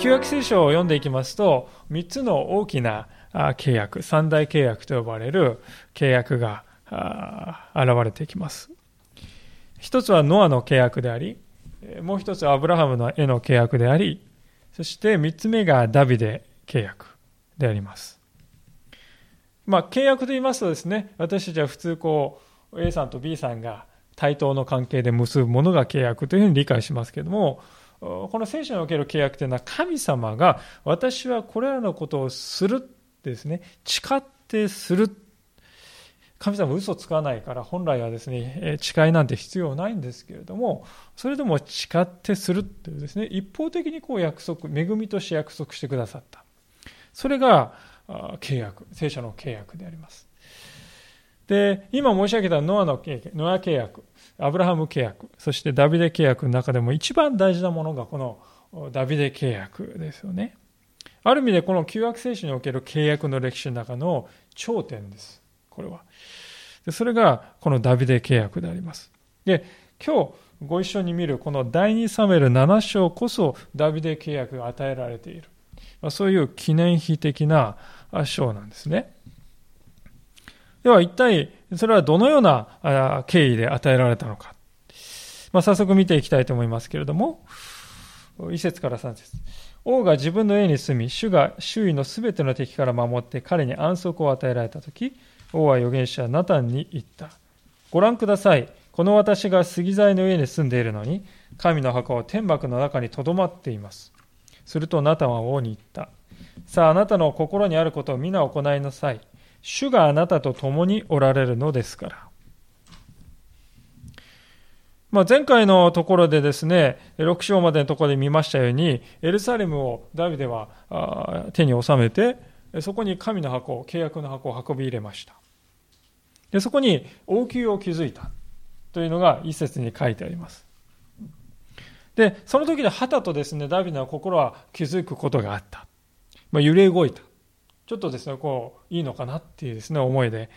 旧約聖書を読んでいきますと、3つの大きな契約、三大契約と呼ばれる契約が現れていきます。一つはノアの契約であり、もう一つはアブラハムの絵の契約であり、そして三つ目がダビデ契約であります。まあ、契約と言いますとですね、私たちは普通こう、A さんと B さんが対等の関係で結ぶものが契約というふうに理解しますけれども、この聖書における契約というのは神様が私はこれらのことをするですね、誓ってする。神様嘘つかないから本来はですね、誓いなんて必要ないんですけれども、それでも誓ってするっていうですね、一方的にこう約束、恵みとして約束してくださった。それが契約、聖書の契約であります。で、今申し上げたノアの契約、ノア契約、アブラハム契約、そしてダビデ契約の中でも一番大事なものがこのダビデ契約ですよね。ある意味でこの旧約聖書における契約の歴史の中の頂点です。これは。でそれがこのダビデ契約であります。で、今日ご一緒に見るこの第2サメル7章こそダビデ契約が与えられているま。そういう記念碑的な章なんですね。では一体それはどのような経緯で与えられたのか。まあ、早速見ていきたいと思いますけれども、一節から三節。王が自分の家に住み、主が周囲のすべての敵から守って彼に安息を与えられたとき、王は預言者ナタンに言った。ご覧ください。この私が杉材の家に住んでいるのに、神の墓は天幕の中にとどまっています。するとナタンは王に言った。さあ、あなたの心にあることを皆行いなさい。主があなたと共におられるのですから。まあ、前回のところでですね、6章までのところで見ましたように、エルサレムをダビデは手に収めて、そこに神の箱、契約の箱を運び入れました。でそこに王宮を築いたというのが一節に書いてあります。で、その時で旗とですね、ダビデの心は気づくことがあった。まあ、揺れ動いた。ちょっとですね、こう、いいのかなっていうですね、思いで、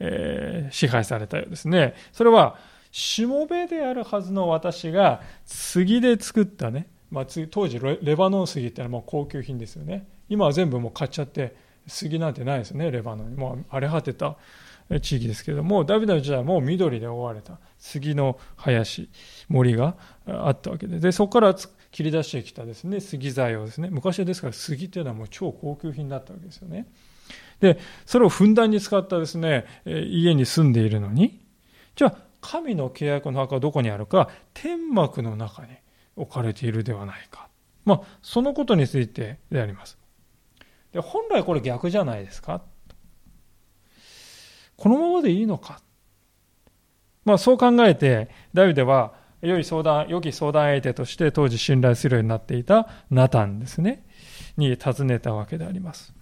えー、支配されたようですね。それは、しもべであるはずの私が杉で作ったね、まあ、当時レバノン杉ってのはもう高級品ですよね。今は全部もう買っちゃって杉なんてないですね、レバノンに。もう荒れ果てた地域ですけども、ダビデの時代はもう緑で覆われた杉の林、森があったわけで、でそこから切り出してきたですね、杉材をですね、昔はですから杉っていうのはもう超高級品だったわけですよね。で、それをふんだんに使ったですね、家に住んでいるのに、じゃあ、神の契約の墓はどこにあるか、天幕の中に置かれているではないか。まあ、そのことについてであります。で本来これ逆じゃないですかこのままでいいのかまあ、そう考えて、ダビデは、良い相談、良き相談相手として当時信頼するようになっていたナタンですね、に尋ねたわけであります。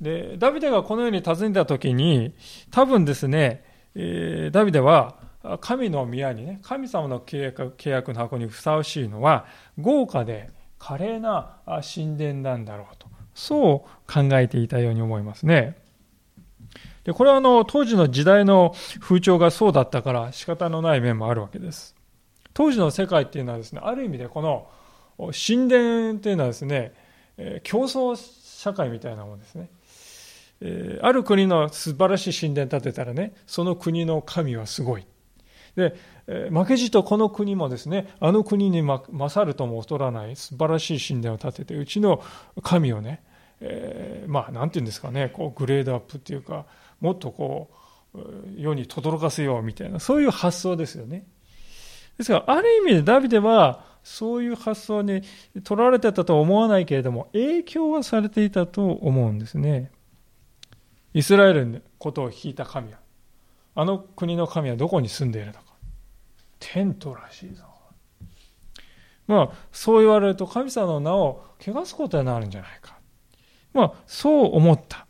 で、ダビデがこのように尋ねたときに、多分ですね、えー、ダビデは神の宮にね、神様の契約契約の箱にふさわしいのは、豪華で華麗な神殿なんだろうと、そう考えていたように思いますね。で、これはあの、当時の時代の風潮がそうだったから仕方のない面もあるわけです。当時の世界っていうのはですね、ある意味でこの神殿っていうのはですね、競争社会みたいなものですね。ある国の素晴らしい神殿建てたらね、その国の神はすごい。で、負けじとこの国もですね、あの国に勝るとも劣らない素晴らしい神殿を建てて、うちの神をね、えー、まあ、なんていうんですかね、こう、グレードアップっていうか、もっとこう、世に轟かせようみたいな、そういう発想ですよね。ですから、ある意味でダビデは、そういう発想に取られてたとは思わないけれども、影響はされていたと思うんですね。イスラエルのことを聞いた神は、あの国の神はどこに住んでいるのか。テントらしいぞ。まあ、そう言われると神様の名を汚すことになるんじゃないか。まあ、そう思った。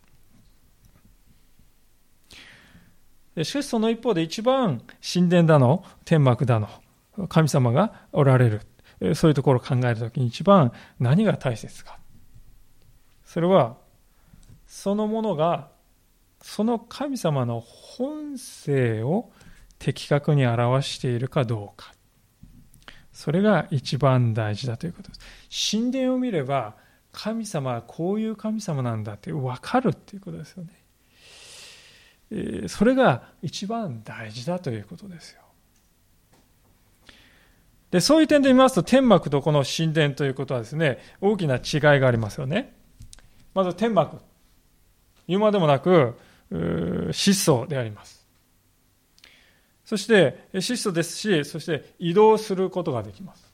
しかしその一方で一番神殿だの、天幕だの、神様がおられる。そういうところを考えるときに一番何が大切か。それは、そのものが、その神様の本性を的確に表しているかどうか。それが一番大事だということです。神殿を見れば、神様はこういう神様なんだって分かるっていうことですよね。それが一番大事だということですよ。で、そういう点で見ますと、天幕とこの神殿ということはですね、大きな違いがありますよね。まず天幕。言うまでもなく、質素であります。そして、質素ですし、そして移動することができます。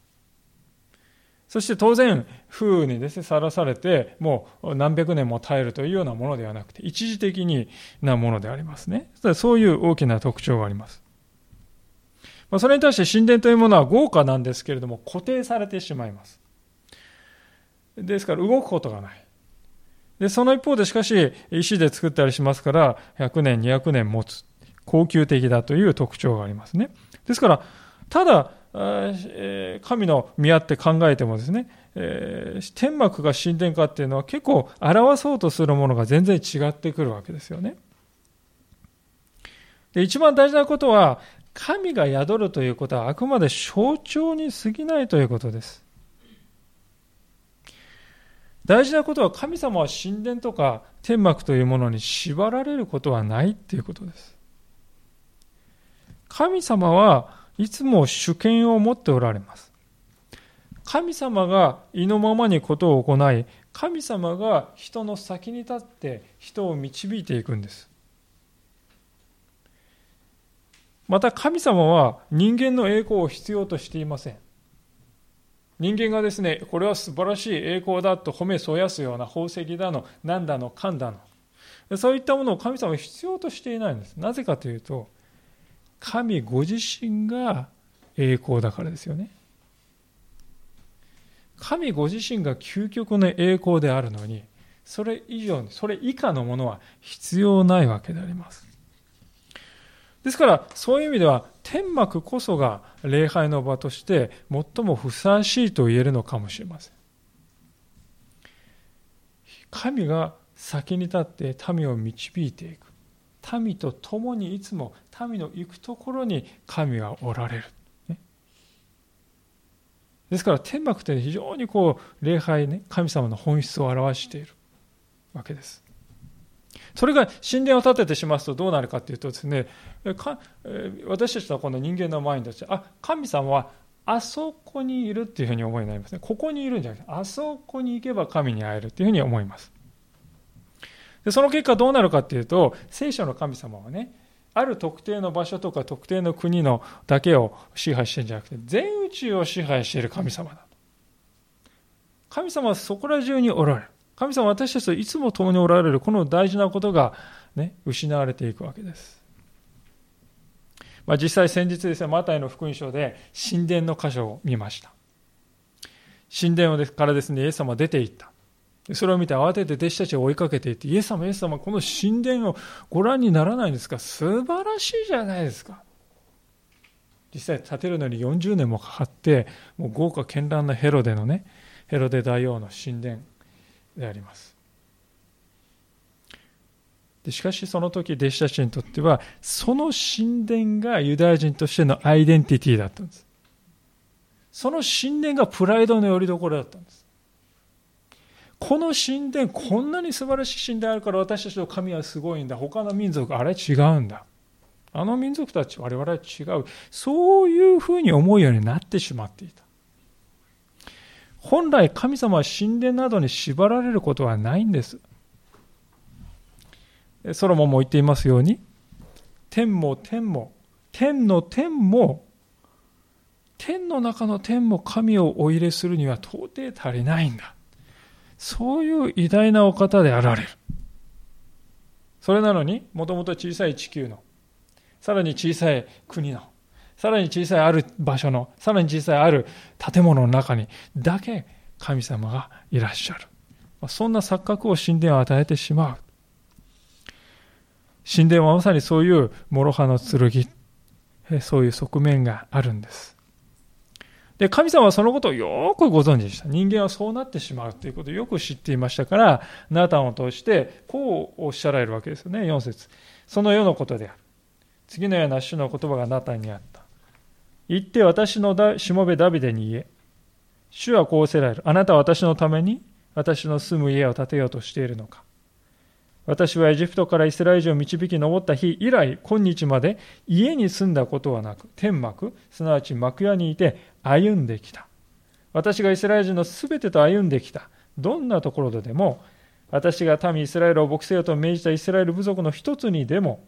そして当然、風にですね、さらされて、もう何百年も耐えるというようなものではなくて、一時的になものでありますね。そういう大きな特徴があります。それに対して神殿というものは豪華なんですけれども、固定されてしまいます。ですから動くことがない。で、その一方でしかし、石で作ったりしますから、100年、200年持つ。高級的だという特徴がありますね。ですから、ただ、神の宮って考えてもですね、天幕が神殿かっていうのは結構表そうとするものが全然違ってくるわけですよね。で一番大事なことは、神が宿るということはあくまで象徴に過ぎないということです。大事なことは神様は神殿とか天幕というものに縛られることはないということです。神様はいつも主権を持っておられます。神様が意のままにことを行い、神様が人の先に立って人を導いていくんです。また神様は人間の栄光を必要としていません。人間がですね、これは素晴らしい栄光だと褒めそやすような宝石だの、なんだの、かんだの。そういったものを神様は必要としていないんです。なぜかというと、神ご自身が栄光だからですよね。神ご自身が究極の栄光であるのに、それ以上に、それ以下のものは必要ないわけであります。ですから、そういう意味では、天幕こそが礼拝の場として最もふさわしいと言えるのかもしれません。神が先に立って民を導いていく。民と共にいつも民の行くところに神はおられる。ですから天幕って非常にこう礼拝ね神様の本質を表しているわけです。それが神殿を建ててしますとどうなるかというとですね、私たちのこの人間のマインドとして、あ、神様はあそこにいるっていうふうに思いになりますね。ここにいるんじゃなくて、あそこに行けば神に会えるっていうふうに思います。でその結果どうなるかっていうと、聖書の神様はね、ある特定の場所とか特定の国のだけを支配してるんじゃなくて、全宇宙を支配している神様だ。神様はそこら中におられる。神様は私たちといつも共におられるこの大事なことが、ね、失われていくわけです。まあ、実際先日ですね、マタイの福音書で神殿の箇所を見ました。神殿からですね、イエス様は出て行った。それを見て慌てて弟子たちを追いかけていって、イエス様、イエス様、この神殿をご覧にならないんですか？素晴らしいじゃないですか。実際建てるのに40年もかかって、もう豪華絢爛なヘロデのね、ヘロデ大王の神殿。でありますでしかしその時弟子たちにとってはその神殿がユダヤ人としてのアイデンティティだったんですその神殿がプライドの拠り所だったんですこの神殿こんなに素晴らしい神殿あるから私たちの神はすごいんだ。他の民族あれ違うんだ。あの民族たち我々は違う。そういうふうに思うようになってしまっていた。本来神様は神殿などに縛られることはないんです。ソロモンも言っていますように、天も天も、天の天も、天の中の天も神をお入れするには到底足りないんだ。そういう偉大なお方であられる。それなのに、もともと小さい地球の、さらに小さい国の、さらに小さいある場所の、さらに小さいある建物の中にだけ神様がいらっしゃる。そんな錯覚を神殿を与えてしまう。神殿はまさにそういう諸刃の剣、そういう側面があるんです。で、神様はそのことをよくご存知でした。人間はそうなってしまうということをよく知っていましたから、ナタンを通してこうおっしゃられるわけですよね、4節その世のことである。次のような主の言葉がナタンにあった。行って私のしもべダビデに言え。主はこうせられる。あなたは私のために私の住む家を建てようとしているのか。私はエジプトからイスラエル人を導き上った日以来、今日まで家に住んだことはなく、天幕、すなわち幕屋にいて歩んできた。私がイスラエル人のすべてと歩んできた。どんなところででも、私が民イスラエルを牧せよと命じたイスラエル部族の一つにでも、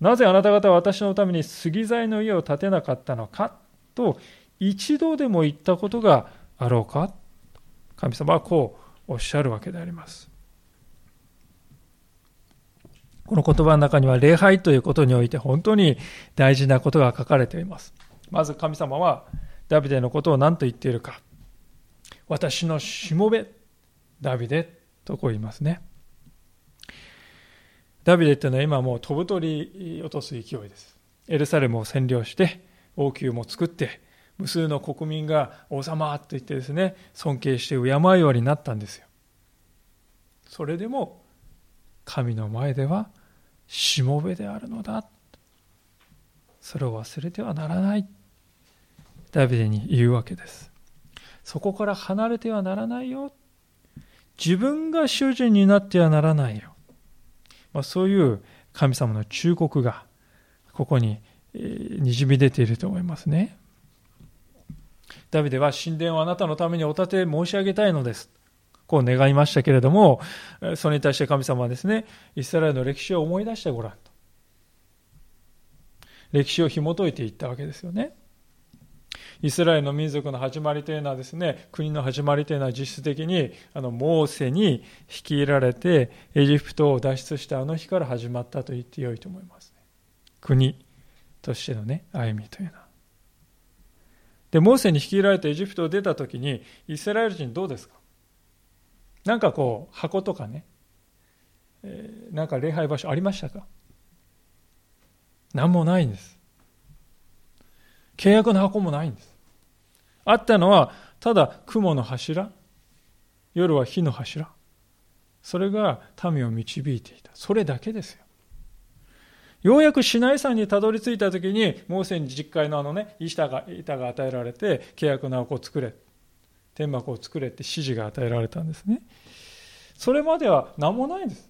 なぜあなた方は私のために杉材の家を建てなかったのかと一度でも言ったことがあろうか神様はこうおっしゃるわけであります。この言葉の中には礼拝ということにおいて本当に大事なことが書かれています。まず神様はダビデのことを何と言っているか。私のしもべ、ダビデとこう言いますね。ダビデっていうのは今もう飛ぶ鳥落とす勢いです。エルサレムを占領して、王宮も作って、無数の国民が王様と言ってですね、尊敬して敬うようになったんですよ。それでも、神の前では、しもべであるのだ。それを忘れてはならない。ダビデに言うわけです。そこから離れてはならないよ。自分が主人になってはならないよ。まあ、そういう神様の忠告がここににじみ出ていると思いますね。ダビデは神殿をあなたのためにお立て申し上げたいのです。こう願いましたけれども、それに対して神様はですね、イスラエルの歴史を思い出してごらんと。歴史を紐解いていったわけですよね。イスラエルの民族の始まりというのはですね、国の始まりというのは実質的にあのモーセに率いられてエジプトを脱出したあの日から始まったと言ってよいと思います、ね。国としてのね、歩みというのは。で、モーセに率いられてエジプトを出た時に、イスラエル人どうですか？なんかこう、箱とかね、え、なんか礼拝場所ありましたか？何もないんです。契約の箱もないんです。あったのは、ただ雲の柱、夜は火の柱。それが民を導いていた。それだけですよ。ようやくシナイ山にたどり着いた時に、モーセに実会のあのね、板が板が与えられて、契約の箱を作れ。天幕を作れって指示が与えられたんですね。それまでは何もないんです。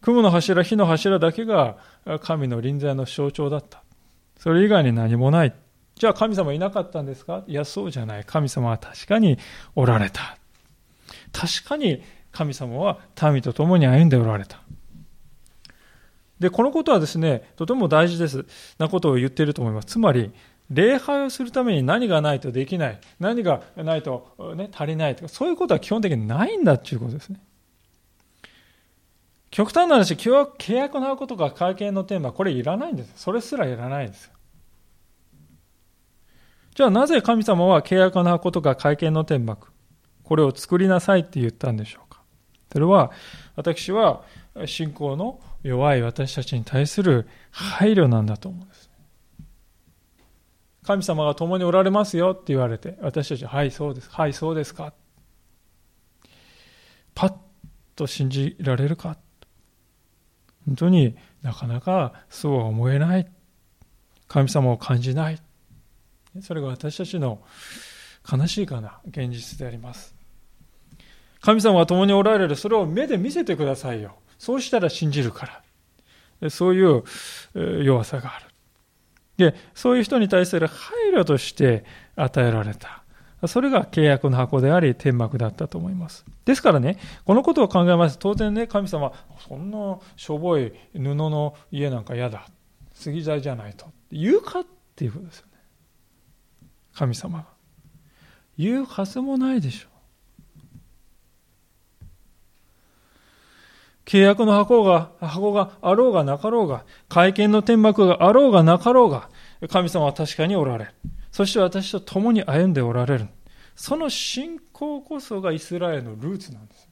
雲の柱、火の柱だけが神の臨在の象徴だった。それ以外に何もない。じゃあ神様いなかったんですか？いや、そうじゃない。神様は確かにおられた。確かに神様は民と共に歩んでおられた。で、このことはですね、とても大事ですなことを言っていると思います。つまり、礼拝をするために何がないとできない、何がないと、ね、足りないとか、そういうことは基本的にないんだっていうことですね。極端な話、契約のことか会見のテーマ、これいらないんです。それすらいらないんですじゃあなぜ神様は契約の箱とか会見の天幕、これを作りなさいって言ったんでしょうかそれは、私は信仰の弱い私たちに対する配慮なんだと思うんです。神様が共におられますよって言われて、私たちは、い、そうです。はい、そうですか。パッと信じられるか本当になかなかそうは思えない。神様を感じない。それが私たちの悲しいかな現実であります。神様が共におられる。それを目で見せてくださいよ。そうしたら信じるから。そういう弱さがある。で、そういう人に対する配慮として与えられた。それが契約の箱であり、天幕だったと思います。ですからね、このことを考えますと、当然ね、神様、そんなしょぼい布の家なんか嫌だ。杉材じゃないと。言うかっていうことですよね。神様が。言うはずもないでしょう。契約の箱が、箱があろうがなかろうが、会見の天幕があろうがなかろうが、神様は確かにおられる。そして私と共に歩んでおられる。その信仰こそがイスラエルのルーツなんです。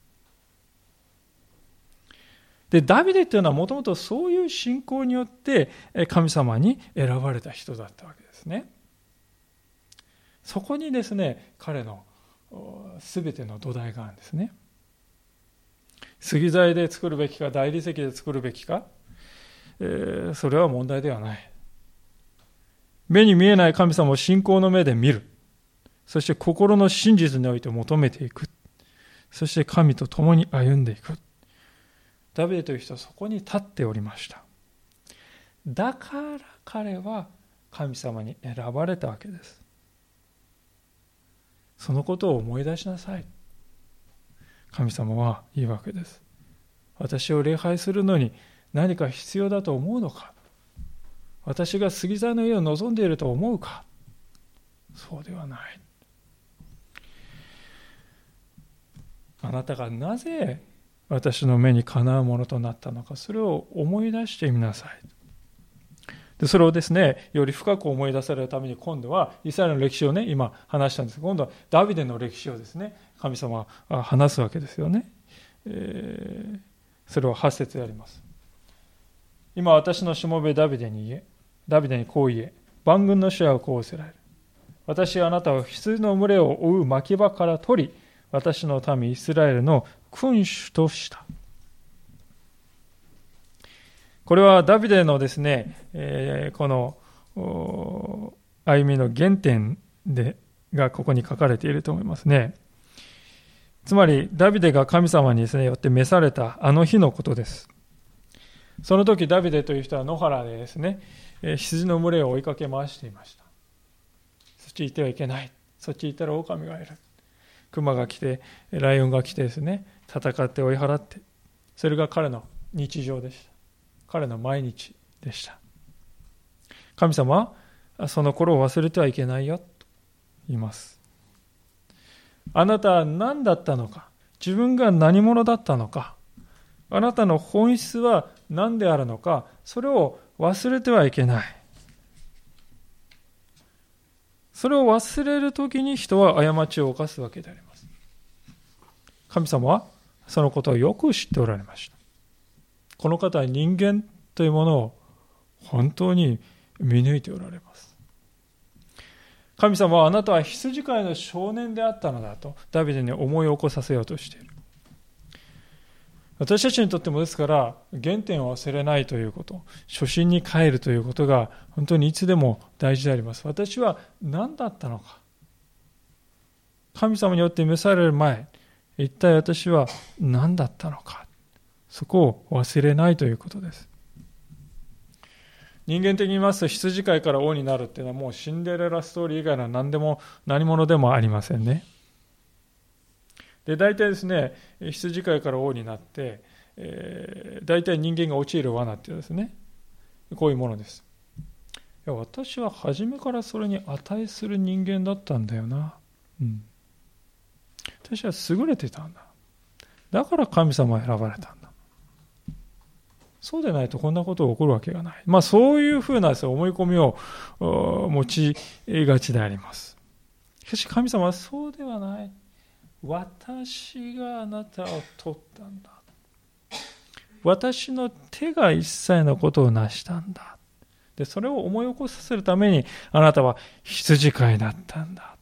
で、ダビデっていうのはもともとそういう信仰によって神様に選ばれた人だったわけですね。そこにですね、彼の全ての土台があるんですね。杉材で作るべきか、大理石で作るべきか、えー、それは問題ではない。目に見えない神様を信仰の目で見る。そして心の真実において求めていく。そして神と共に歩んでいく。ダビデという人はそこに立っておりました。だから彼は神様に選ばれたわけです。そのことを思い出しなさい。神様は言うわけです。私を礼拝するのに何か必要だと思うのか？私が杉材の家を望んでいると思うか？そうではない。あなたがなぜ私の目にかなうものとなったのか、それを思い出してみなさい。でそれをですね、より深く思い出されるために、今度はイスラエルの歴史をね、今話したんですが、今度はダビデの歴史をですね、神様は話すわけですよね。えー、それを8節であります。今私のしもべダビデに言え、ダビデにこう言え、万軍の主はこうせられる。私はあなたを羊の群れを追う牧場から取り、私の民イスラエルの君主とした。これはダビデのですね、えー、この歩みの原点でがここに書かれていると思いますね。つまり、ダビデが神様にですね、よって召されたあの日のことです。その時、ダビデという人は野原でですね、羊の群れを追いかけ回していました。そっち行ってはいけない。そっち行ったら狼がいる。熊が来て、ライオンが来てですね、戦って追い払って、それが彼の日常でした。彼の毎日でした。神様は、その頃を忘れてはいけないよ、と言います。あなたは何だったのか、自分が何者だったのか、あなたの本質は何であるのか、それを忘れてはいけない。それを忘れるときに人は過ちを犯すわけであります。神様はそのことをよく知っておられました。この方は人間というものを本当に見抜いておられます。神様はあなたは羊飼いの少年であったのだとダビデに思い起こさせようとしている。私たちにとってもですから原点を忘れないということ初心に帰るということが本当にいつでも大事であります私は何だったのか神様によって召される前一体私は何だったのかそこを忘れないということです。人間的に言いますと羊飼いから王になるっていうのはもうシンデレラストーリー以外の何でも何者でもありませんね。で大体ですね羊飼いから王になって、えー、大体人間が陥る罠っていうですねこういうものです。いや私は初めからそれに値する人間だったんだよな、うん、私は優れてたんだ。だから神様は選ばれたんだ。そうでないとこんなことが起こるわけがない。まあそういうふうな思い込みを持ちがちであります。しかし神様はそうではない。私があなたを取ったんだ。私の手が一切のことを成したんだ。で、それを思い起こさせるために、あなたは羊飼いだったんだ。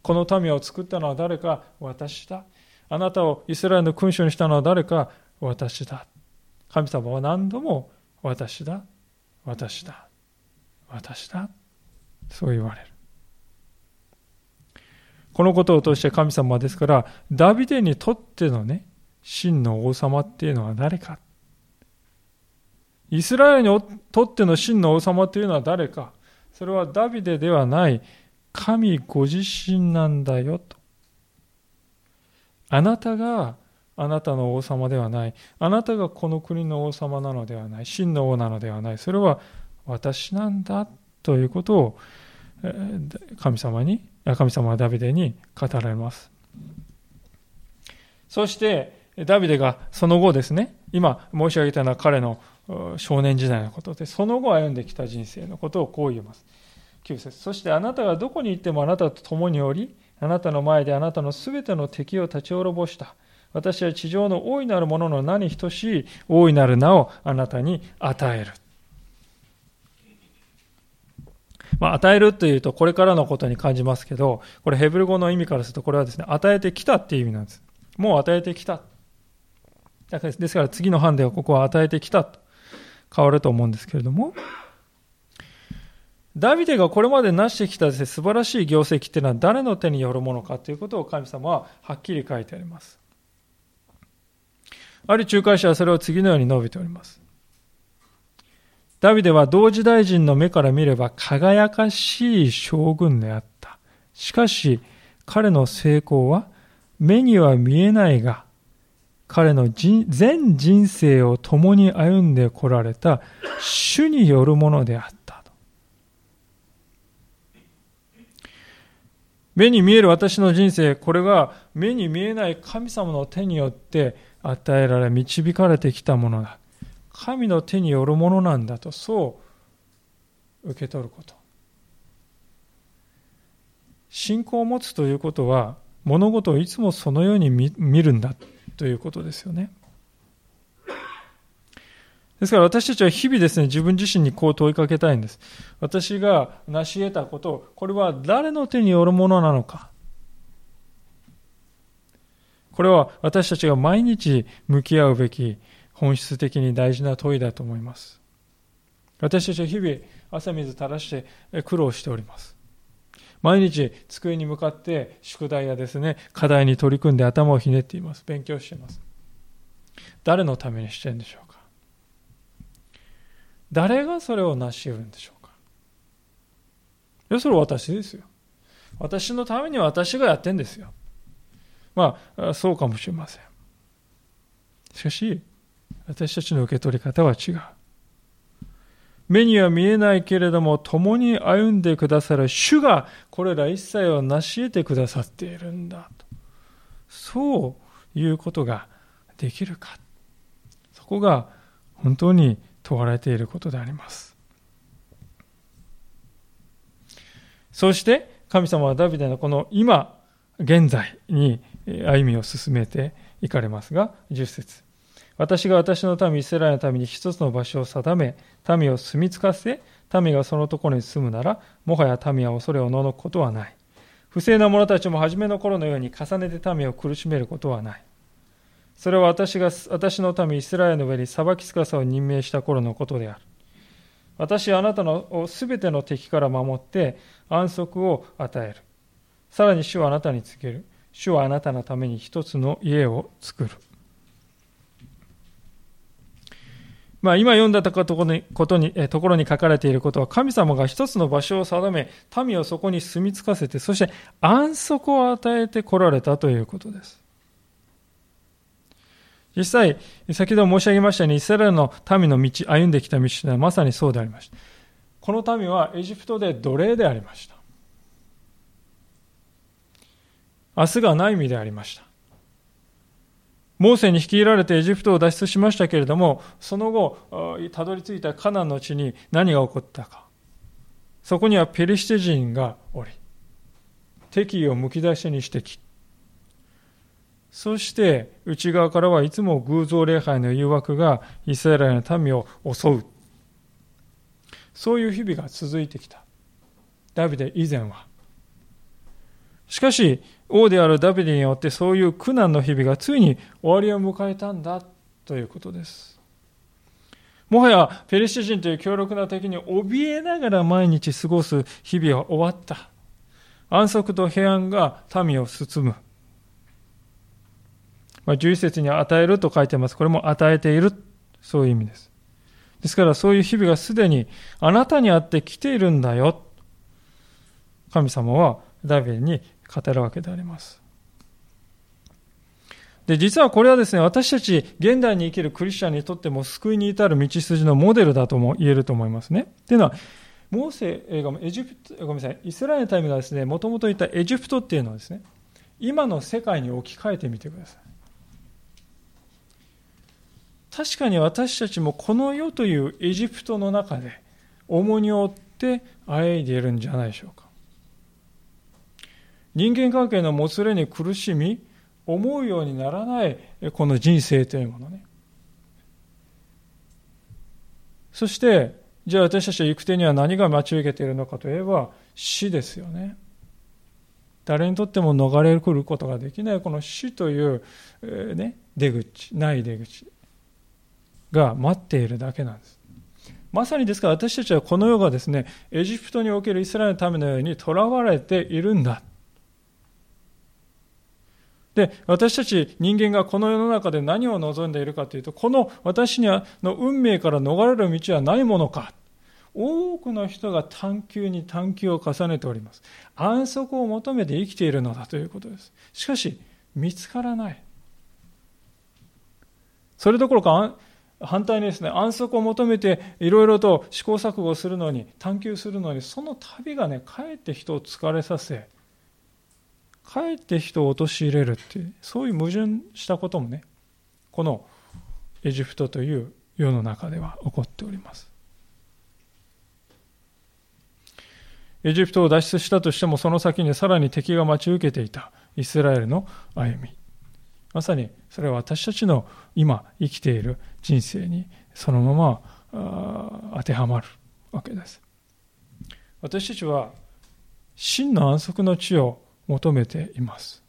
この民を作ったのは誰か？私だ。あなたをイスラエルの君主にしたのは誰か？私だ。神様は何度も私だ、私だ、私だ。そう言われる。このことを通して神様はですから、ダビデにとってのね、真の王様っていうのは誰か。イスラエルにとっての真の王様というのは誰か。それはダビデではない神ご自身なんだよと。あなたがあなたの王様ではない。あなたがこの国の王様なのではない。真の王なのではない。それは私なんだということを神様に神様はダビデに語られます。そして、ダビデがその後ですね、今申し上げたのは彼の少年時代のことで、その後歩んできた人生のことをこう言います。9節そしてあなたがどこに行ってもあなたと共におり、あなたの前であなたのすべての敵を立ち滅ぼした。私は地上の大いなるものの名に等しい大いなる名をあなたに与える。まあ、与えるというとこれからのことに感じますけど、これヘブル語の意味からするとこれはですね、与えてきたっていう意味なんです。もう与えてきた。ですから次の版ではここは与えてきたと変わると思うんですけれども、ダビデがこれまで成してきたです、ね素晴らしい業績っていうのは誰の手によるものかということを神様ははっきり書いてあります。ある仲介者はそれを次のように述べております。ダビデは同時大臣の目から見れば輝かしい将軍であった。しかし、彼の成功は目には見えないが、彼の全人生を共に歩んでこられた主によるものであった目に見える私の人生、これが目に見えない神様の手によって与えられ導かれてきたものだ。神の手によるものなんだと、そう受け取ること。信仰を持つということは、物事をいつもそのように見るんだということですよね。ですから私たちは日々ですね、自分自身にこう問いかけたいんです。私が成し得たこと、これは誰の手によるものなのか。これは私たちが毎日向き合うべき本質的に大事な問いだと思います。私たちは日々汗水垂らして苦労しております。毎日机に向かって宿題やですね、課題に取り組んで頭をひねっています。勉強しています。誰のためにしてるんでしょうか誰がそれを成し得るんでしょうかいや、それ私ですよ。私のために私がやってんですよ。まあ、そうかもしれません。しかし、私たちの受け取り方は違う。目には見えないけれども、共に歩んでくださる主がこれら一切を成し得てくださっているんだと。そういうことができるか。そこが本当に問われていることであります。そして神様はダビデのこの今、現在に歩みを進めていかれますが、10節私が私の民イスラエルのために一つの場所を定め、民を住み着かせ、民がそのところに住むなら、もはや民は恐れをののくことはない。不正な者たちも初めの頃のように重ねて民を苦しめることはない。それは私が私の民イスラエルの上に裁きつかさを任命した頃のことである。私はあなたのすべての敵から守って安息を与える。さらに主はあなたに告げる。主はあなたのために一つの家を作る。まあ、今読んだところにことにところに書かれていることは、神様が一つの場所を定め、民をそこに住み着かせて、そして安息を与えてこられたということです。実際、先ほど申し上げましたように、イスラエルの民の道、歩んできた道というのはまさにそうでありました。この民はエジプトで奴隷でありました。明日がない身でありました。モーセに率いられてエジプトを脱出しましたけれども、その後、たどり着いたカナンの地に何が起こったか。そこにはペリシテ人がおり、敵意をむき出しにしてき、そして内側からはいつも偶像礼拝の誘惑がイスラエルの民を襲う。そういう日々が続いてきた。ダビデ以前は。しかし、王であるダビデによってそういう苦難の日々がついに終わりを迎えたんだということです。もはやペリシテ人という強力な敵に怯えながら毎日過ごす日々は終わった。安息と平安が民を包む。まあ、11節に与えると書いてます。これも与えている。そういう意味です。ですからそういう日々がすでにあなたにあって来ているんだよ。神様はダビデに語るわけであります。で、実はこれはですね、私たち現代に生きるクリスチャンにとっても救いに至る道筋のモデルだとも言えると思いますね。っていうのは、モーセ、エジプト、ごめんなさい、イスラエルのタイムがですね、もともといたエジプトっていうのはですね、今の世界に置き換えてみてください。確かに私たちもこの世というエジプトの中で重荷を負ってあえいでいるんじゃないでしょうか。人間関係のもつれに苦しみ、思うようにならないこの人生というものね。そして、じゃあ私たちは行く手には何が待ち受けているのかといえば死ですよね。誰にとっても逃れることができないこの死という、えね、出口、ない出口が待っているだけなんです。まさにですから私たちはこの世がですね、エジプトにおけるイスラエルのためのように囚われているんだ。で、私たち人間がこの世の中で何を望んでいるかというと、この私にはの運命から逃れる道はないものか。多くの人が探求に探求を重ねております。安息を求めて生きているのだということです。しかし、見つからない。それどころか、反対にですね、安息を求めていろいろと試行錯誤するのに、探求するのに、その旅がね、かえって人を疲れさせ、かえって人を陥れるっていう、そういう矛盾したこともね、このエジプトという世の中では起こっております。エジプトを脱出したとしても、その先にさらに敵が待ち受けていたイスラエルの歩み。まさにそれは私たちの今生きている人生にそのまま当てはまるわけです。私たちは真の安息の地を求めています。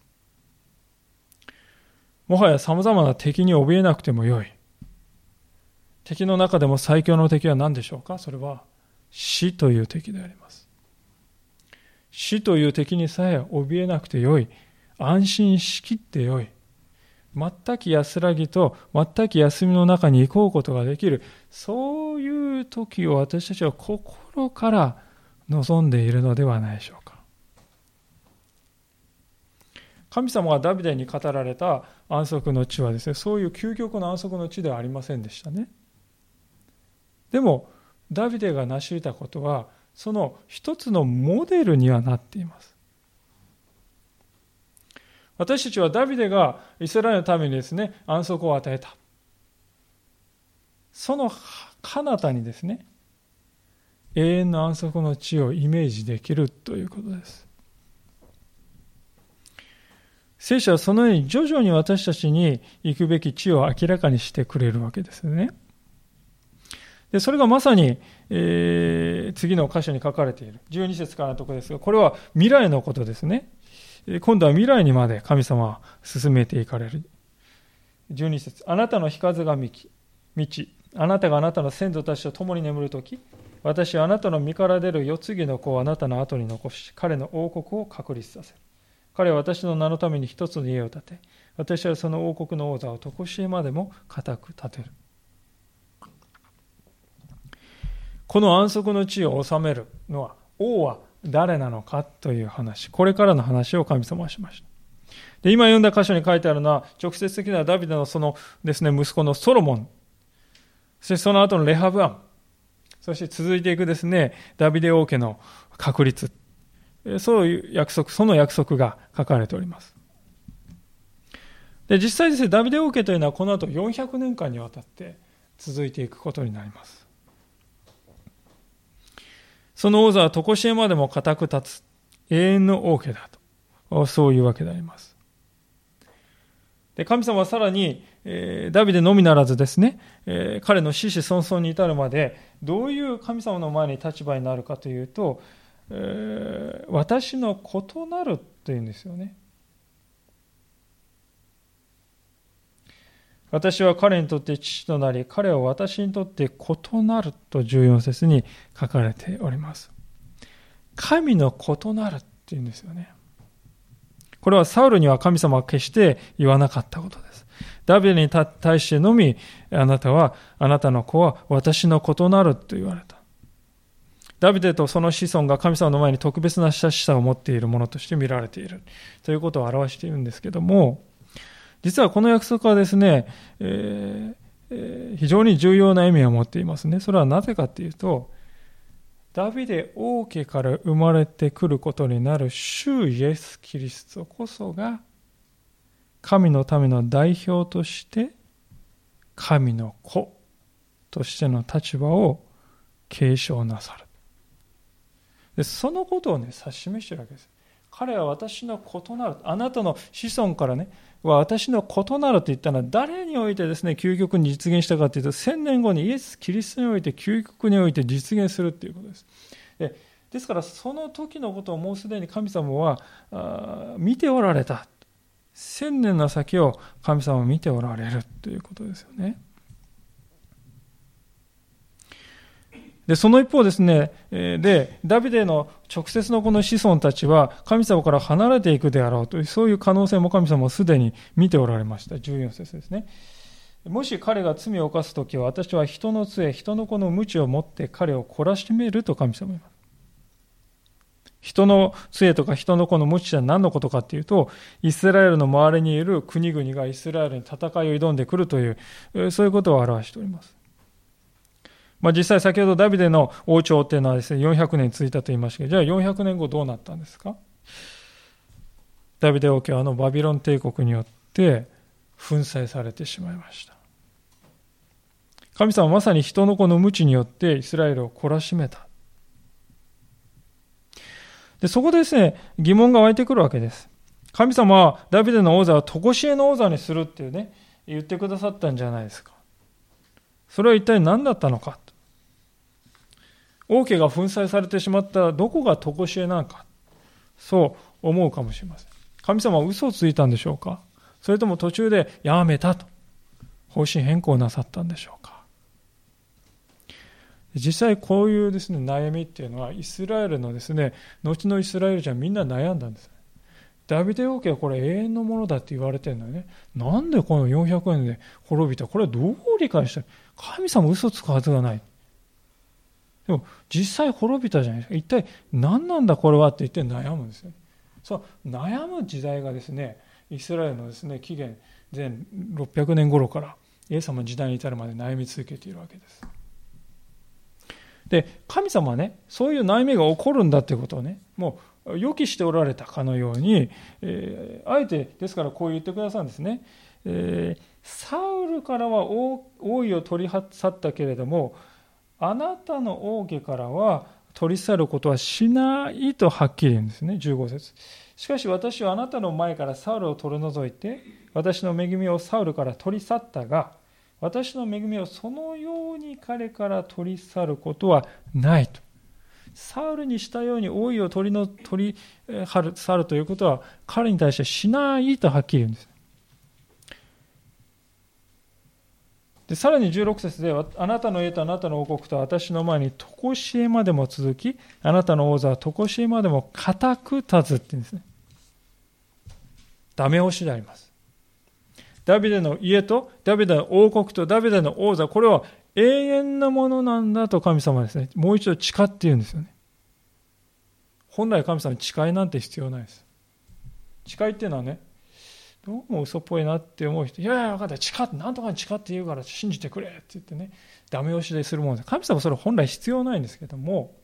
もはや様々な敵に怯えなくてもよい。敵の中でも最強の敵は何でしょうか？それは死という敵であります。死という敵にさえ怯えなくてよい。安心しきってよい。全く安らぎと全く休みの中に行こうことができる。そういう時を私たちは心から望んでいるのではないでしょうか。神様がダビデに語られた安息の地はですね、そういう究極の安息の地ではありませんでしたね。でも、ダビデが成し得たことは、その一つのモデルにはなっています。私たちはダビデがイスラエルのためにですね、安息を与えた。その彼方にですね、永遠の安息の地をイメージできるということです。聖書はそのように徐々に私たちに行くべき地を明らかにしてくれるわけですね。でそれがまさに、えー、次の箇所に書かれている12節からのところですが、これは未来のことですね。今度は未来にまで神様は進めていかれる。12節あなたの日風が道、あなたがあなたの先祖たちと共に眠るとき、私はあなたの身から出る世継ぎの子をあなたの後に残し、彼の王国を確立させる。彼は私の名のために一つの家を建て、私はその王国の王座を常しえまでも固く建てる。この安息の地を治めるのは、王は誰なのかという話、これからの話を神様はしました。で今読んだ箇所に書いてあるのは、直接的なダビデのそのですね、息子のソロモン、そしてその後のレハブアン、そして続いていくですね、ダビデ王家の確立、そういう約束、その約束が書かれております。で、実際ですね、ダビデ王家というのはこの後400年間にわたって続いていくことになります。その王座は常しえまでも固く立つ永遠の王家だと、そういうわけであります。で神様はさらに、えー、ダビデのみならずですね、えー、彼の死死孫孫に至るまで、どういう神様の前に立場になるかというと、私の異なるというんですよね。私は彼にとって父となり、彼は私にとって異なると14節に書かれております。神の異なるっていうんですよね。これはサウルには神様は決して言わなかったことです。ダビデに対してのみ、あなたは、あなたの子は私の異なると言われた。ダビデとその子孫が神様の前に特別な親しさを持っているものとして見られているということを表しているんですけども、実はこの約束はですね、えー、非常に重要な意味を持っていますね。それはなぜかというと、ダビデ王家から生まれてくることになる主イエス・キリストこそが、神のための代表として、神の子としての立場を継承なさる。でそのことをね、指し示してるわけです。彼は私の異なる、あなたの子孫からね、は私の異なると言ったのは誰においてですね、究極に実現したかというと、千年後にイエス・キリストにおいて究極において実現するということです。でですから、その時のことをもうすでに神様は見ておられた。千年の先を神様は見ておられるということですよね。で、その一方ですね、で、ダビデの直接のこの子孫たちは神様から離れていくであろうという、そういう可能性も神様はすでに見ておられました。14節ですね。もし彼が罪を犯すときは、私は人の杖、人の子の鞭を持って彼を懲らしめると神様は言います。人の杖とか人の子の鞭は何のことかっていうと、イスラエルの周りにいる国々がイスラエルに戦いを挑んでくるという、そういうことを表しております。まあ、実際先ほどダビデの王朝っていうのはですね、400年続いたと言いましたけど、じゃあ400年後どうなったんですか？ダビデ王家はあのバビロン帝国によって粉砕されてしまいました。神様はまさに人の子の無知によってイスラエルを懲らしめた。で、そこでですね、疑問が湧いてくるわけです。神様はダビデの王座を常しえの王座にするっていうね、言ってくださったんじゃないですか。それは一体何だったのか。王家が粉砕されてしまったらどこが常しえなのか。そう思うかもしれません。神様は嘘をついたんでしょうか。それとも途中でやめたと。方針変更なさったんでしょうか。実際こういうですね悩みっていうのはイスラエルのですね後のイスラエルじゃみんな悩んだんです。ダビデ王家はこれ永遠のものだって言われてるのよね。なんでこの400年で滅びた。これはどう理解した？ら神様嘘つくはずがない。でも実際滅びたじゃないですか。一体何なんだこれはって言って悩むんですよそう悩む時代がですねイスラエルのですね紀元前600年頃からイエス様の時代に至るまで悩み続けているわけです。で神様はねそういう悩みが起こるんだということをねもう予期しておられたかのように、えー、あえてですからこう言ってくださるんですね、えー、サウルからは王位を取り去ったけれどもあなたの王家からは取り去ることはしないとはっきり言うんですね15節しかし私はあなたの前からサウルを取り除いて私の恵みをサウルから取り去ったが私の恵みをそのように彼から取り去ることはないと。サウルにしたように王位を取りの取り去るということは彼に対してしないとはっきり言うんです。でさらに16節であなたの家とあなたの王国と私の前に常しえまでも続きあなたの王座は常しえまでも固く立つって言うんですね。ダメ押しであります。ダビデの家とダビデの王国とダビデの王座、これは永遠なものなんだと神様はですね、もう一度誓って言うんですよね。本来神様に誓いなんて必要ないです。誓いっていうのはね、どうも嘘っぽいなって思う人、いやいや、分かった、誓って、なんとかに誓って言うから信じてくれって言ってね、ダメ押しでするものです。神様はそれ本来必要ないんですけども、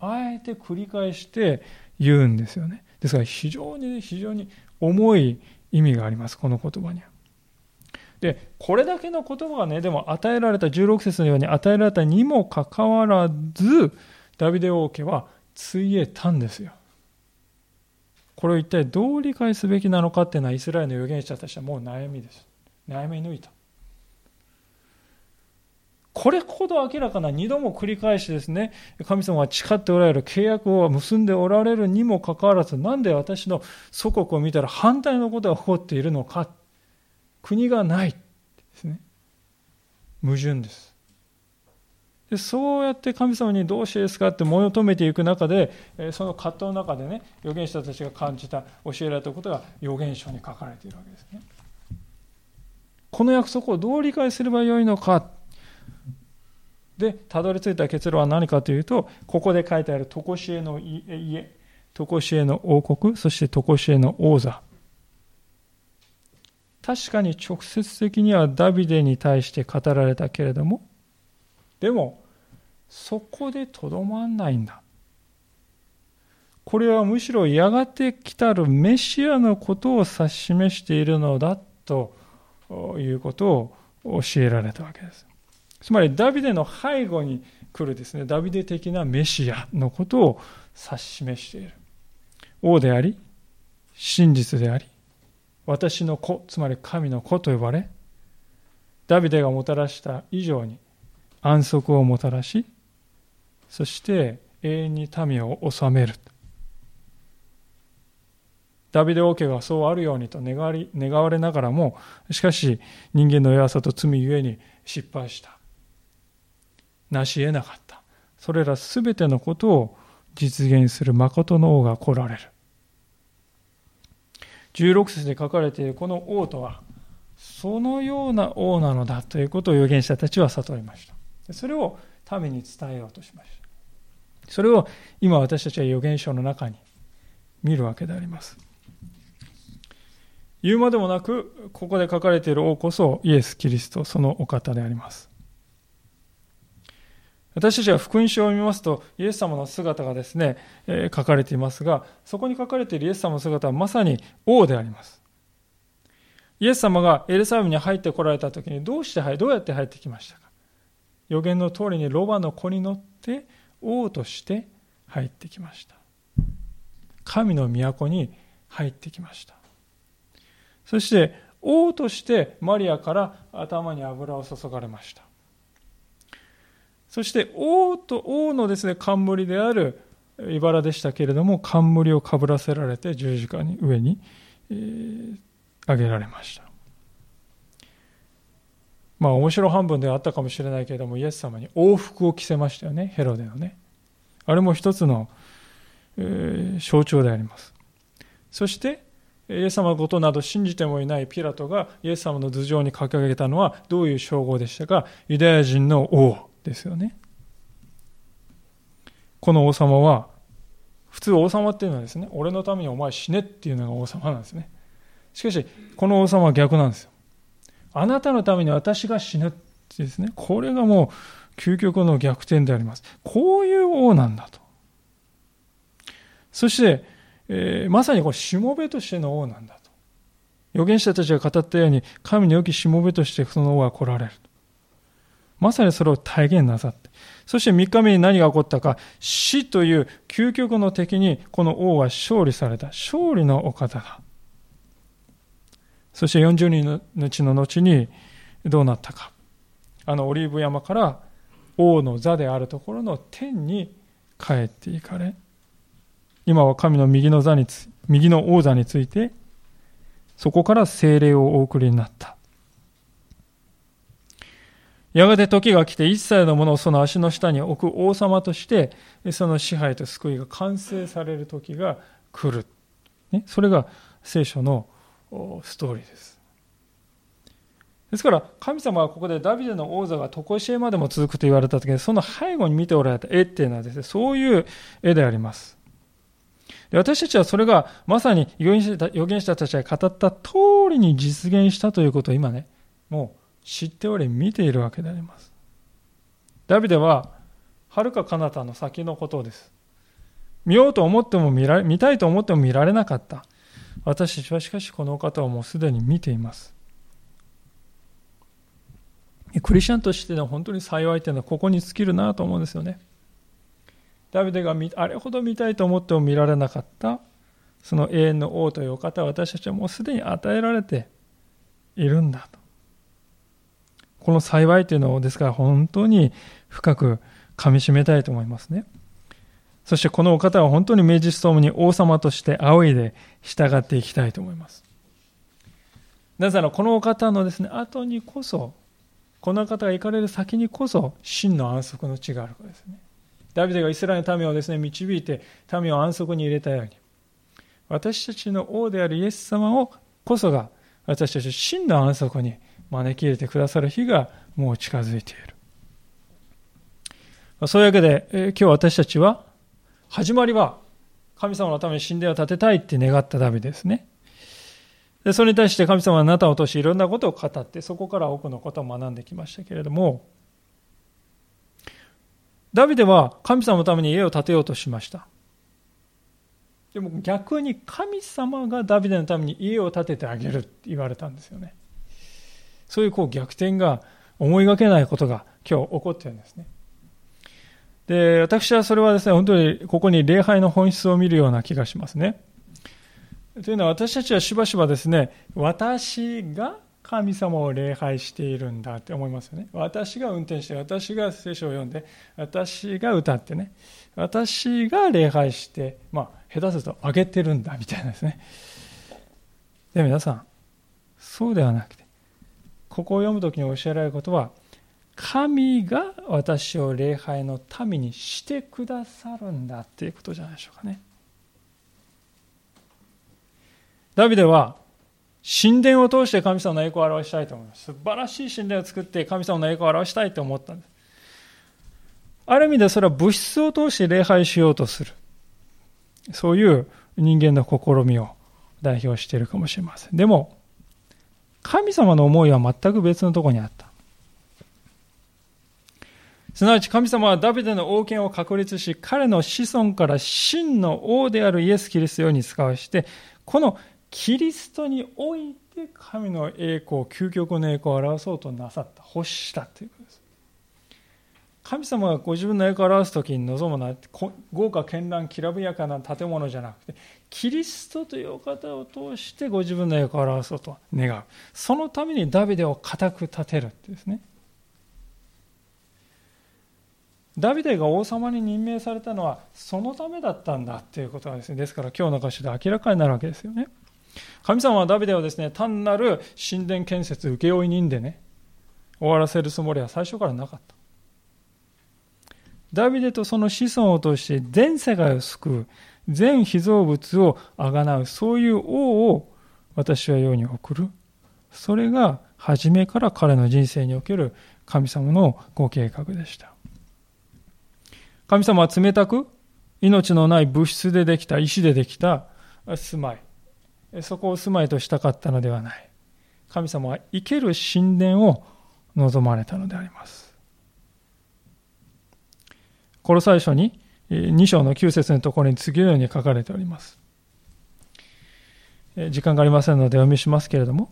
あえて繰り返して言うんですよね。ですから非常に、非常に重い意味があります、この言葉には。で、これだけの言葉がね、でも与えられた、16節のように与えられたにもかかわらず、ダビデ王家はついえたんですよ。これを一体どう理解すべきなのかっていうのはイスラエルの預言者たちはもう悩みです。悩み抜いた。これほど明らかな二度も繰り返しですね、神様は誓っておられる契約を結んでおられるにもかかわらず、なんで私の祖国を見たら反対のことが起こっているのか。国がないですね矛盾ですでそうやって神様にどうしてですかって求めていく中でその葛藤の中でね預言者たちが感じた教えられたことが預言書に書かれているわけですね。この約束をどう理解すればよいのか。でたどり着いた結論は何かというとここで書いてある常しえの家常しえの王国そして常しえの王座。確かに直接的にはダビデに対して語られたけれどもでもそこでとどまんないんだ。これはむしろやがて来たるメシアのことを指し示しているのだということを教えられたわけです。つまりダビデの背後に来るですねダビデ的なメシアのことを指し示している。王であり真実であり私の子、つまり神の子と呼ばれ、ダビデがもたらした以上に安息をもたらし、そして永遠に民を治める。ダビデ王家がそうあるようにと願わ願われながらも、しかし人間の弱さと罪ゆえに失敗した。成し得なかった。それらすべてのことを実現する誠の王が来られる。16節で書かれているこの王とは、そのような王なのだということを預言者たちは悟りました。それを民に伝えようとしました。それを今私たちは預言書の中に見るわけであります。言うまでもなく、ここで書かれている王こそイエス・キリスト、そのお方であります。私たちは福音書を見ますと、イエス様の姿がですね、えー、書かれていますが、そこに書かれているイエス様の姿はまさに王であります。イエス様がエルサレムに入ってこられた時にどうしてどうやって入ってきましたか？予言の通りにロバの子に乗って王として入ってきました。神の都に入ってきました。そして王としてマリアから頭に油を注がれました。そして王と王のですね、冠である茨でしたけれども、冠をかぶらせられて十字架に上に、えー、上げられました。まあ面白半分ではあったかもしれないけれども、イエス様に王服を着せましたよね、ヘロデのね。あれも一つの、えー、象徴であります。そして、イエス様のことなど信じてもいないピラトがイエス様の頭上に掲げたのはどういう称号でしたか？ユダヤ人の王ですよね。この王様は、普通王様っていうのはですね、俺のためにお前死ねっていうのが王様なんですね。しかし、この王様は逆なんですよ。あなたのために私が死ぬってですね、これがもう究極の逆転であります。こういう王なんだと。そして、えー、まさにこれ、しもべとしての王なんだと。預言者たちが語ったように、神に良きしもべとしてその王が来られる。まさにそれを体現なさって。そして3日目に何が起こったか、死という究極の敵にこの王は勝利された。勝利のお方だ。そして40人の後の後にどうなったか。あのオリーブ山から王の座であるところの天に帰っていかれ、今は神の右の座につ、右の王座について、そこから精霊をお送りになった。やがて時が来て一切のものをその足の下に置く王様としてその支配と救いが完成される時が来る、ね、それが聖書のストーリーですですから神様はここでダビデの王座が常しえまでも続くと言われた時にその背後に見ておられた絵っていうのはですねそういう絵でありますで私たちはそれがまさに預言者たちが語った通りに実現したということを今ねもう知っており見ているわけであります。ダビデは、はるか彼方の先のことです。見ようと思っても見られ見たいと思っても見られなかった。私たちはしかしこのお方をもうすでに見ています。クリスチャンとしての本当に幸いというのはここに尽きるなと思うんですよね。ダビデがあれほど見たいと思っても見られなかったその永遠の王というお方は私たちはもうすでに与えられているんだと。この幸いというのをですから本当に深くかみしめたいと思いますね。そしてこのお方は本当に名実ともに王様として仰いで従っていきたいと思います。なぜならこのお方のですね、後にこそ、この方が行かれる先にこそ真の安息の地があるからですね。ダビデがイスラエルの民をですね、導いて民を安息に入れたように、私たちの王であるイエス様をこそが私たち真の安息に招き入れてくださる日がもう近づいている。そういうわけで、え今日私たちは、始まりは神様のために神殿を建てたいって願ったダビデですね。でそれに対して神様はあなたを通していろんなことを語って、そこから多くのことを学んできましたけれども、ダビデは神様のために家を建てようとしました。でも逆に神様がダビデのために家を建ててあげるって言われたんですよね。そういうこう逆転が思いがけないことが今日起こってるんですね。で、私はそれはですね、本当にここに礼拝の本質を見るような気がしますね。というのは私たちはしばしばですね、私が神様を礼拝しているんだって思いますよね。私が運転して、私が聖書を読んで、私が歌ってね、私が礼拝して、まあ、下手すると上げてるんだみたいなですね。で、皆さん、そうではなくて、ここを読むときに教えられることは、神が私を礼拝の民にしてくださるんだっていうことじゃないでしょうかね。ダビデは神殿を通して神様の栄光を表したいと思います。素晴らしい神殿を作って神様の栄光を表したいと思ったんです。ある意味でそれは物質を通して礼拝しようとする。そういう人間の試みを代表しているかもしれません。でも、神様の思いは全く別のところにあった。すなわち神様はダビデの王権を確立し、彼の子孫から真の王であるイエス・キリストように使わして、このキリストにおいて神の栄光、究極の栄光を表そうとなさった、欲したということです。神様がご自分の栄光を表す時に望むのは豪華絢爛きらびやかな建物じゃなくてキリストというお方を通してご自分の栄光を表そうと願うそのためにダビデを固く立てるってですねダビデが王様に任命されたのはそのためだったんだっていうことがですねですから今日の箇所で明らかになるわけですよね神様はダビデをですね単なる神殿建設請負人でね終わらせるつもりは最初からなかったダビデとその子孫を通して全世界を救う、全被造物をあがなう、そういう王を私は世に送る。それが初めから彼の人生における神様のご計画でした。神様は冷たく、命のない物質でできた、石でできた住まい。そこを住まいとしたかったのではない。神様は生ける神殿を望まれたのであります。この最初に2章の9節のところに次のように書かれております。時間がありませんのでお読みしますけれども、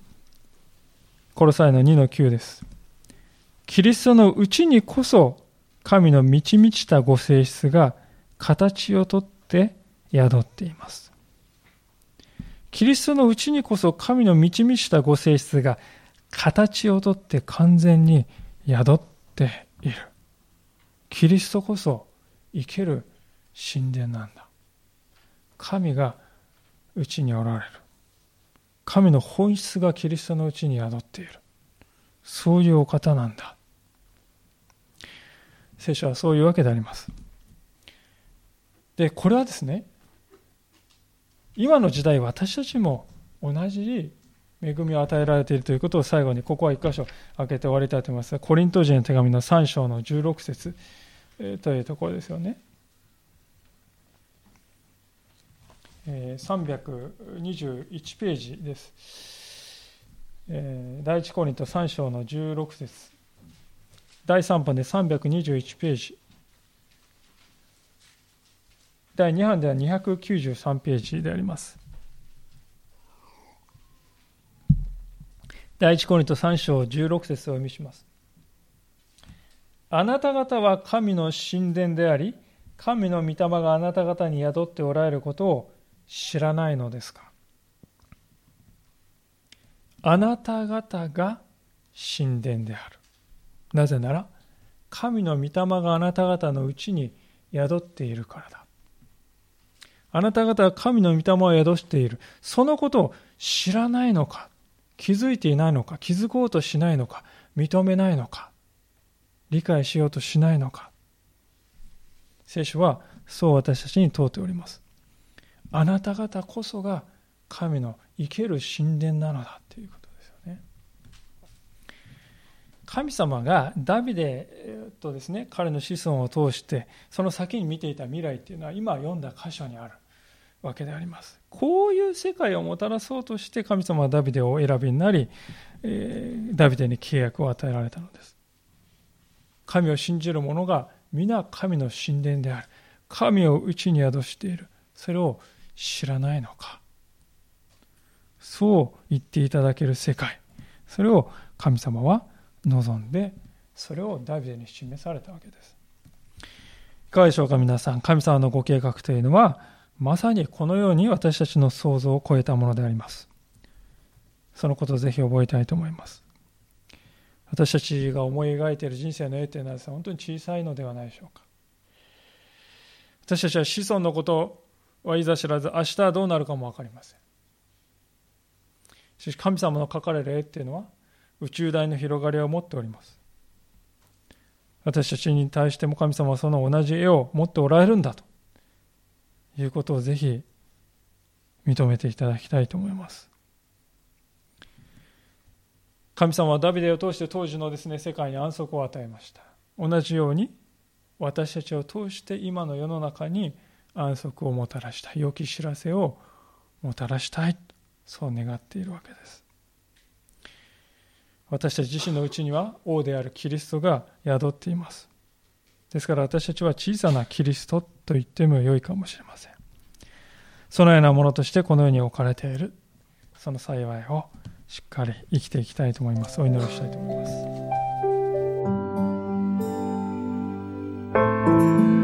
この際の2の9です。キリストのうちにこそ神の満ち満ちたご性質が形をとって宿っています。キリストのうちにこそ神の満ち満ちたご性質が形をとって完全に宿っている。キリストこそ生ける神殿なんだ。神がうちにおられる。神の本質がキリストのうちに宿っている。そういうお方なんだ。聖書はそういうわけであります。で、これはですね、今の時代私たちも同じ恵みを与えられているということを最後にここは一箇所開けて終わりたいと思いますが。コリント人の手紙の3章の16節というところですよね。321ページです。第一コリント3章の16節第3版で321ページ第2版では293ページであります。第一コリント3章16節を読みします。あなた方は神の神殿であり、神の御霊があなた方に宿っておられることを知らないのですか？あなた方が神殿である。なぜなら、神の御霊があなた方のうちに宿っているからだ。あなた方は神の御霊を宿している。そのことを知らないのか、気づいていないのか、気づこうとしないのか、認めないのか。理解しようとしないのか聖書はそう私たちに問うておりますあなた方こそが神の生ける神殿なのだということですよね神様がダビデとですね彼の子孫を通してその先に見ていた未来っていうのは今読んだ箇所にあるわけでありますこういう世界をもたらそうとして神様はダビデをお選びになり、えー、ダビデに契約を与えられたのです神を信じる者が皆神の神殿である。神を内に宿している。それを知らないのか。そう言っていただける世界。それを神様は望んで、それをダビデに示されたわけです。いかがでしょうか皆さん。神様のご計画というのは、まさにこのように私たちの想像を超えたものであります。そのことをぜひ覚えたいと思います。私たちが思い描いている人生の絵というのは本当に小さいのではないでしょうか私たちは子孫のことはいざ知らず明日はどうなるかも分かりませんしかし神様の描かれる絵っていうのは宇宙大の広がりを持っております私たちに対しても神様はその同じ絵を持っておられるんだということをぜひ認めていただきたいと思います。神様はダビデを通して当時のですね世界に安息を与えました。同じように私たちを通して今の世の中に安息をもたらしたい良き知らせをもたらしたいそう願っているわけです私たち自身のうちには王であるキリストが宿っています。ですから私たちは小さなキリストと言っても良いかもしれません。そのようなものとしてこの世に置かれている、その幸いをしっかり生きていきたいと思います。お祈りしたいと思います。